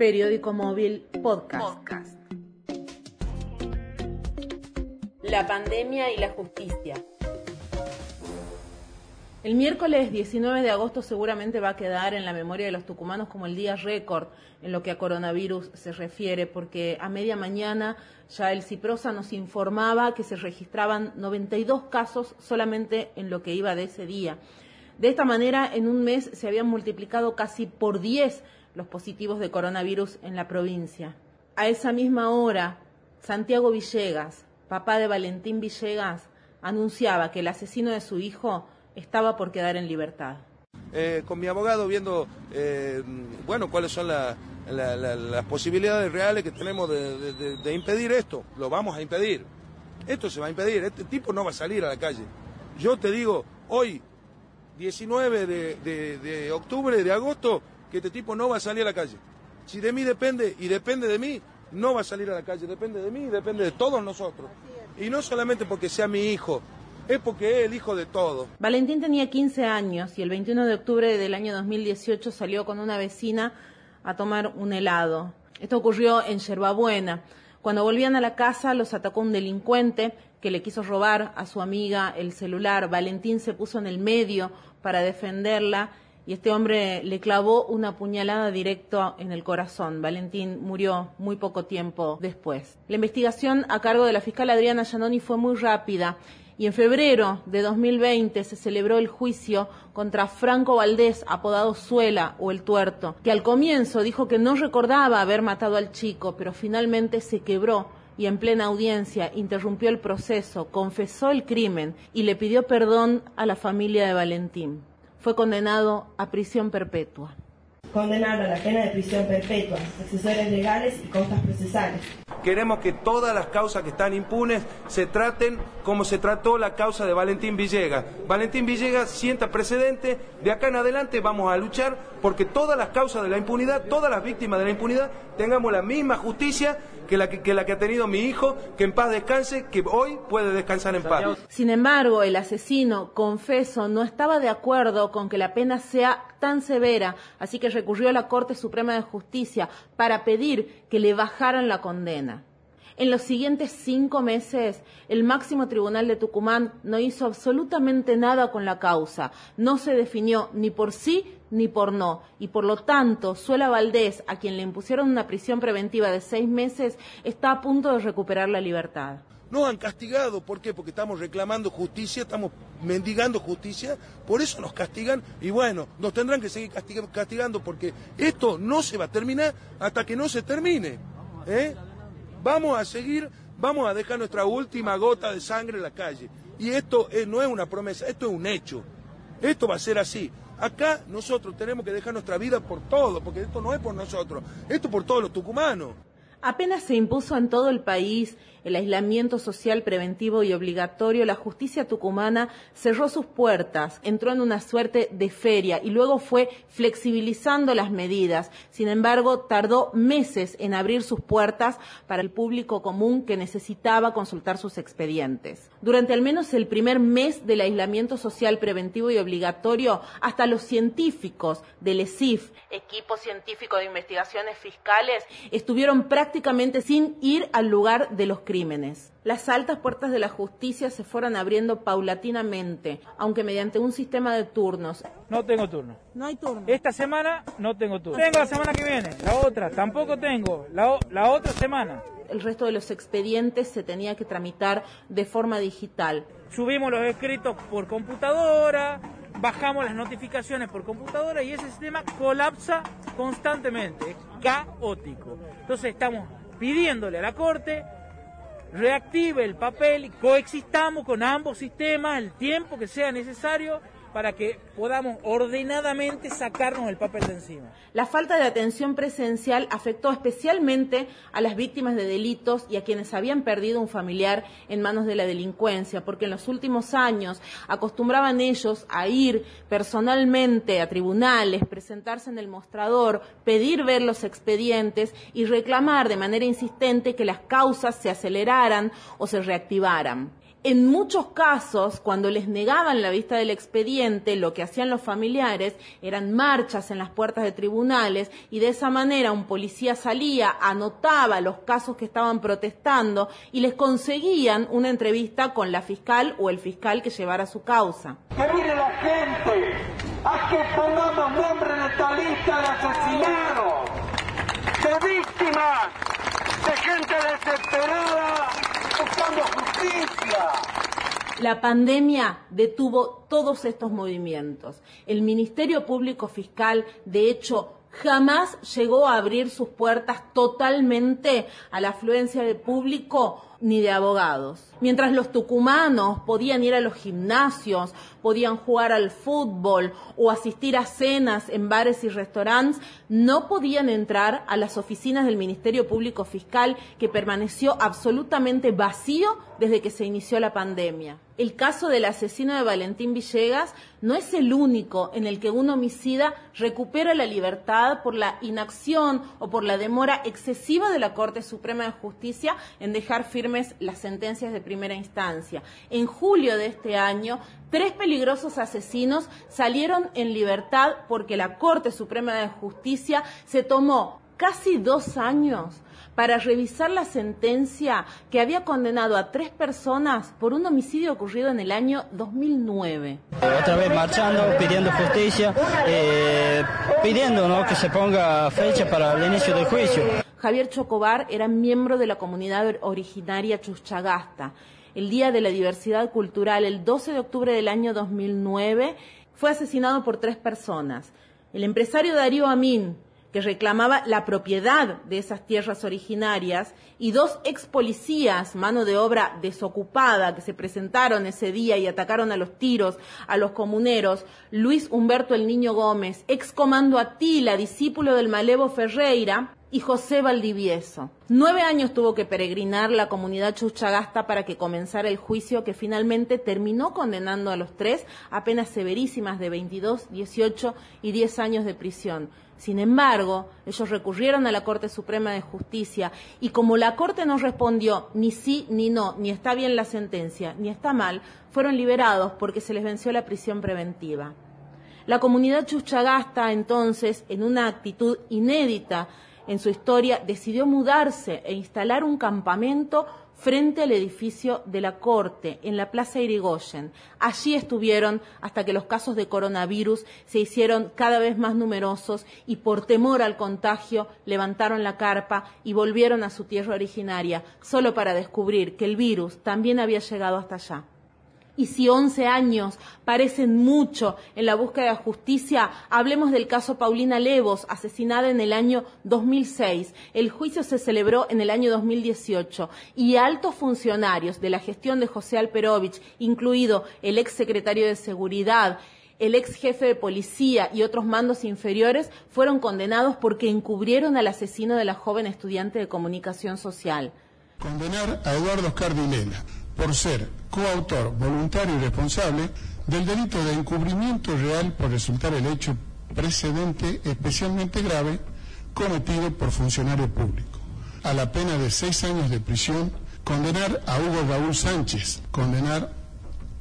Periódico Móvil Podcast. La pandemia y la justicia. El miércoles 19 de agosto seguramente va a quedar en la memoria de los tucumanos como el día récord en lo que a coronavirus se refiere, porque a media mañana ya el Ciprosa nos informaba que se registraban 92 casos solamente en lo que iba de ese día. De esta manera, en un mes se habían multiplicado casi por 10 los positivos de coronavirus en la provincia. A esa misma hora, Santiago Villegas, papá de Valentín Villegas, anunciaba que el asesino de su hijo estaba por quedar en libertad. Eh, con mi abogado viendo, eh, bueno, cuáles son las posibilidades reales que tenemos de, impedir esto. Lo vamos a impedir. Esto se va a impedir. Este tipo no va a salir a la calle. Yo te digo, hoy, 19 de, octubre, de agosto, que este tipo no va a salir a la calle. Si de mí depende, y depende de mí, no va a salir a la calle. Depende de mí y depende de todos nosotros. Y no solamente porque sea mi hijo, es porque es el hijo de todo. Valentín tenía 15 años y el 21 de octubre del año 2018 salió con una vecina a tomar un helado. Esto ocurrió en Yerbabuena. Cuando volvían a la casa los atacó un delincuente que le quiso robar a su amiga el celular. Valentín se puso en el medio para defenderla y este hombre le clavó una puñalada directo en el corazón. Valentín murió muy poco tiempo después. La investigación a cargo de la fiscal Adriana Giannoni fue muy rápida y en febrero de 2020 se celebró el juicio contra Franco Valdés, apodado Suela o El Tuerto, que al comienzo dijo que no recordaba haber matado al chico, pero finalmente se quebró y en plena audiencia interrumpió el proceso, confesó el crimen y le pidió perdón a la familia de Valentín. Fue condenado a prisión perpetua. Condenado a la pena de prisión perpetua, accesorios legales y costas procesales. Queremos que todas las causas que están impunes se traten como se trató la causa de Valentín Villegas. Valentín Villegas sienta precedente, de acá en adelante vamos a luchar porque todas las causas de la impunidad, todas las víctimas de la impunidad, tengamos la misma justicia que la que, la que ha tenido mi hijo, que en paz descanse, que hoy puede descansar en paz. Sin embargo, el asesino, confeso, no estaba de acuerdo con que la pena sea tan severa, así que recurrió a la Corte Suprema de Justicia para pedir que le bajaran la condena. En los siguientes cinco meses, el máximo tribunal de Tucumán no hizo absolutamente nada con la causa. No se definió ni por sí ni por no. Y por lo tanto, Suela Valdés, a quien le impusieron una prisión preventiva de seis meses, está a punto de recuperar la libertad. No han castigado, ¿por qué? Porque estamos reclamando justicia, estamos mendigando justicia, por eso nos castigan y bueno, nos tendrán que seguir castigando porque esto no se va a terminar hasta que no se termine. ¿eh? Vamos a seguir, vamos a dejar nuestra última gota de sangre en la calle. Y esto no es una promesa, esto es un hecho. Esto va a ser así. Acá nosotros tenemos que dejar nuestra vida por todo, porque esto no es por nosotros, esto es por todos los tucumanos. Apenas se impuso en todo el país el aislamiento social preventivo y obligatorio, la justicia tucumana cerró sus puertas, entró en una suerte de feria y luego fue flexibilizando las medidas. Sin embargo, tardó meses en abrir sus puertas para el público común que necesitaba consultar sus expedientes. Durante al menos el primer mes del aislamiento social preventivo y obligatorio, hasta los científicos del ESIF, equipo científico de investigaciones fiscales, estuvieron prácticamente sin ir al lugar de los crímenes. Las altas puertas de la justicia se fueron abriendo paulatinamente, aunque mediante un sistema de turnos. No tengo turno. No hay turno. Esta semana no tengo turno. Tengo la semana que viene, la otra tampoco tengo, la, la otra semana. El resto de los expedientes se tenía que tramitar de forma digital. Subimos los escritos por computadora, bajamos las notificaciones por computadora y ese sistema colapsa constantemente, caótico. Entonces estamos pidiéndole a la Corte reactive el papel y coexistamos con ambos sistemas el tiempo que sea necesario para que podamos ordenadamente sacarnos el papel de encima. La falta de atención presencial afectó especialmente a las víctimas de delitos y a quienes habían perdido un familiar en manos de la delincuencia, porque en los últimos años acostumbraban ellos a ir personalmente a tribunales, presentarse en el mostrador, pedir ver los expedientes y reclamar de manera insistente que las causas se aceleraran o se reactivaran. En muchos casos, cuando les negaban la vista del expediente, lo que hacían los familiares eran marchas en las puertas de tribunales y de esa manera un policía salía, anotaba los casos que estaban protestando y les conseguían una entrevista con la fiscal o el fiscal que llevara su causa. Que mire la gente, a que pongamos nombre en esta lista de asesinados, de víctimas, de gente desesperada buscando. La pandemia detuvo todos estos movimientos. El Ministerio Público Fiscal, de hecho, jamás llegó a abrir sus puertas totalmente a la afluencia de público ni de abogados. Mientras los tucumanos podían ir a los gimnasios, podían jugar al fútbol o asistir a cenas en bares y restaurantes, no podían entrar a las oficinas del Ministerio Público Fiscal que permaneció absolutamente vacío desde que se inició la pandemia. El caso del asesino de Valentín Villegas no es el único en el que un homicida recupera la libertad por la inacción o por la demora excesiva de la Corte Suprema de Justicia en dejar las sentencias de primera instancia. En julio de este año, tres peligrosos asesinos salieron en libertad porque la Corte Suprema de Justicia se tomó casi dos años para revisar la sentencia que había condenado a tres personas por un homicidio ocurrido en el año 2009. Otra vez marchando, pidiendo justicia, eh, pidiendo ¿no? que se ponga fecha para el inicio del juicio. Javier Chocobar era miembro de la comunidad originaria Chuchagasta. El Día de la Diversidad Cultural, el 12 de octubre del año 2009, fue asesinado por tres personas. El empresario Darío Amin, que reclamaba la propiedad de esas tierras originarias, y dos ex policías, mano de obra desocupada, que se presentaron ese día y atacaron a los tiros a los comuneros, Luis Humberto el Niño Gómez, ex comando Atila, discípulo del Malevo Ferreira, y José Valdivieso. Nueve años tuvo que peregrinar la comunidad chuchagasta para que comenzara el juicio que finalmente terminó condenando a los tres a penas severísimas de 22, 18 y 10 años de prisión. Sin embargo, ellos recurrieron a la Corte Suprema de Justicia y como la Corte no respondió ni sí ni no, ni está bien la sentencia, ni está mal, fueron liberados porque se les venció la prisión preventiva. La comunidad chuchagasta entonces, en una actitud inédita en su historia, decidió mudarse e instalar un campamento frente al edificio de la Corte, en la Plaza Irigoyen. Allí estuvieron hasta que los casos de coronavirus se hicieron cada vez más numerosos y por temor al contagio levantaron la carpa y volvieron a su tierra originaria, solo para descubrir que el virus también había llegado hasta allá. Y si 11 años parecen mucho en la búsqueda de justicia, hablemos del caso Paulina Levos, asesinada en el año 2006. El juicio se celebró en el año 2018 y altos funcionarios de la gestión de José Alperovich, incluido el ex secretario de Seguridad, el ex jefe de policía y otros mandos inferiores fueron condenados porque encubrieron al asesino de la joven estudiante de comunicación social. Condenar a Eduardo Oscar por ser coautor, voluntario y responsable del delito de encubrimiento real por resultar el hecho precedente especialmente grave cometido por funcionario público. A la pena de seis años de prisión, condenar a Hugo Raúl Sánchez, condenar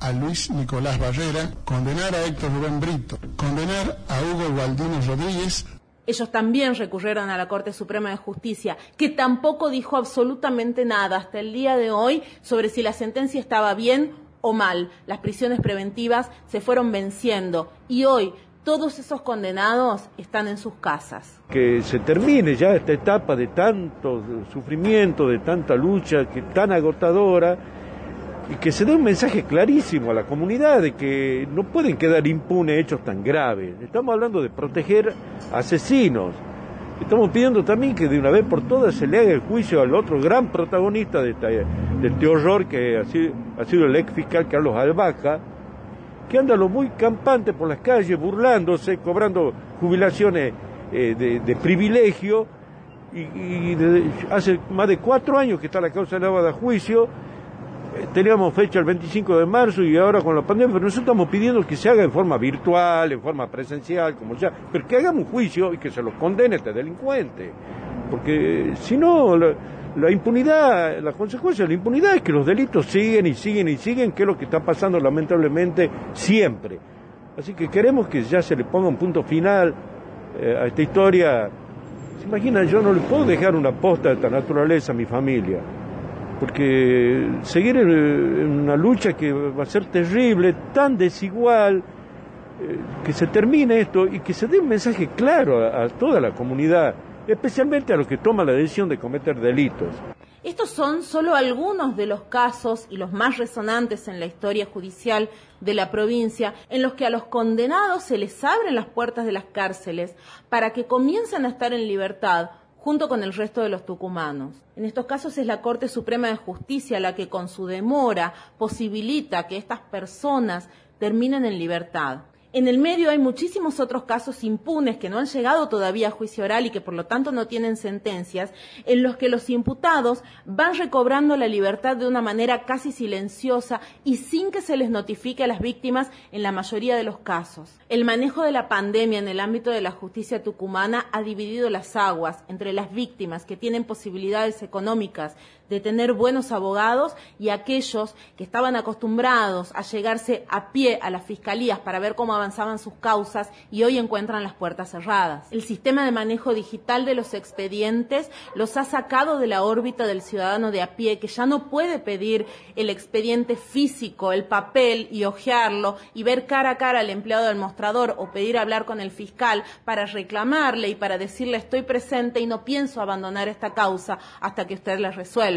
a Luis Nicolás Barrera, condenar a Héctor Rubén Brito, condenar a Hugo Gualdino Rodríguez ellos también recurrieron a la Corte Suprema de Justicia, que tampoco dijo absolutamente nada hasta el día de hoy sobre si la sentencia estaba bien o mal. Las prisiones preventivas se fueron venciendo y hoy todos esos condenados están en sus casas. Que se termine ya esta etapa de tanto sufrimiento, de tanta lucha, que tan agotadora y que se dé un mensaje clarísimo a la comunidad de que no pueden quedar impunes hechos tan graves. Estamos hablando de proteger asesinos. Estamos pidiendo también que de una vez por todas se le haga el juicio al otro gran protagonista de, este horror que ha sido, el ex fiscal Carlos Albaja, que anda lo muy campante por las calles, burlándose, cobrando jubilaciones eh, de, privilegio, y, hace más de cuatro años que está la causa de a juicio, teníamos fecha el 25 de marzo y ahora con la pandemia, pero nosotros estamos pidiendo que se haga en forma virtual, en forma presencial, como sea, pero que hagamos un juicio y que se lo condene este delincuente. Porque si no, la impunidad, la consecuencia de la impunidad es que los delitos siguen y siguen y siguen, que es lo que está pasando lamentablemente siempre. Así que queremos que ya se le ponga un punto final eh, a esta historia. ¿Se imaginan? Yo no le puedo dejar una posta de esta naturaleza a mi familia porque seguir en una lucha que va a ser terrible, tan desigual, eh, que se termine esto y que se dé un mensaje claro a, toda la comunidad, especialmente a los que toman la decisión de cometer delitos. Estos son solo algunos de los casos y los más resonantes en la historia judicial de la provincia en los que a los condenados se les abren las puertas de las cárceles para que comiencen a estar en libertad junto con el resto de los tucumanos. En estos casos es la Corte Suprema de Justicia la que con su demora posibilita que estas personas terminen en libertad. En el medio hay muchísimos otros casos impunes que no han llegado todavía a juicio oral y que por lo tanto no tienen sentencias, en los que los imputados van recobrando la libertad de una manera casi silenciosa y sin que se les notifique a las víctimas en la mayoría de los casos. El manejo de la pandemia en el ámbito de la justicia tucumana ha dividido las aguas entre las víctimas que tienen posibilidades económicas de tener buenos abogados y aquellos que estaban acostumbrados a llegarse a pie a las fiscalías para ver cómo avanzaban sus causas y hoy encuentran las puertas cerradas. El sistema de manejo digital de los expedientes los ha sacado de la órbita del ciudadano de a pie que ya no puede pedir el expediente físico, el papel y hojearlo y ver cara a cara al empleado del mostrador o pedir hablar con el fiscal para reclamarle y para decirle estoy presente y no pienso abandonar esta causa hasta que usted la resuelva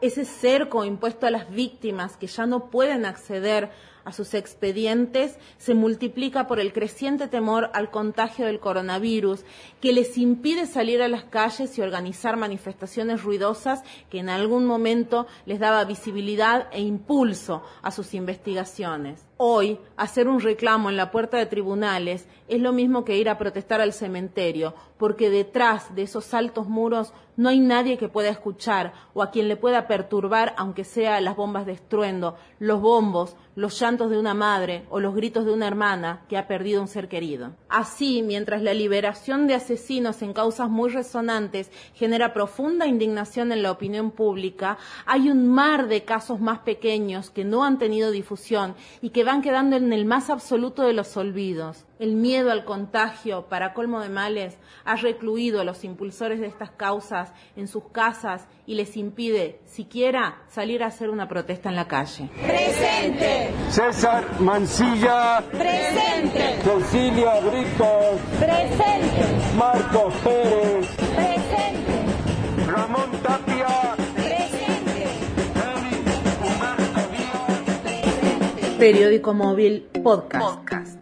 ese cerco impuesto a las víctimas que ya no pueden acceder a sus expedientes se multiplica por el creciente temor al contagio del coronavirus que les impide salir a las calles y organizar manifestaciones ruidosas que en algún momento les daba visibilidad e impulso a sus investigaciones. Hoy, hacer un reclamo en la puerta de tribunales es lo mismo que ir a protestar al cementerio, porque detrás de esos altos muros no hay nadie que pueda escuchar o a quien le pueda perturbar, aunque sea las bombas de estruendo, los bombos, los llantos de una madre o los gritos de una hermana que ha perdido un ser querido. Así, mientras la liberación de asesinos en causas muy resonantes genera profunda indignación en la opinión pública, hay un mar de casos más pequeños que no han tenido difusión y que van quedando en el más absoluto de los olvidos. El miedo al contagio, para colmo de males, ha recluido a los impulsores de estas causas en sus casas y les impide siquiera salir a hacer una protesta en la calle. Presente. César Mancilla. Presente. Cecilia Brito. Presente. Marcos Pérez. Presente. Ramón Tapia. Periódico Móvil Podcast.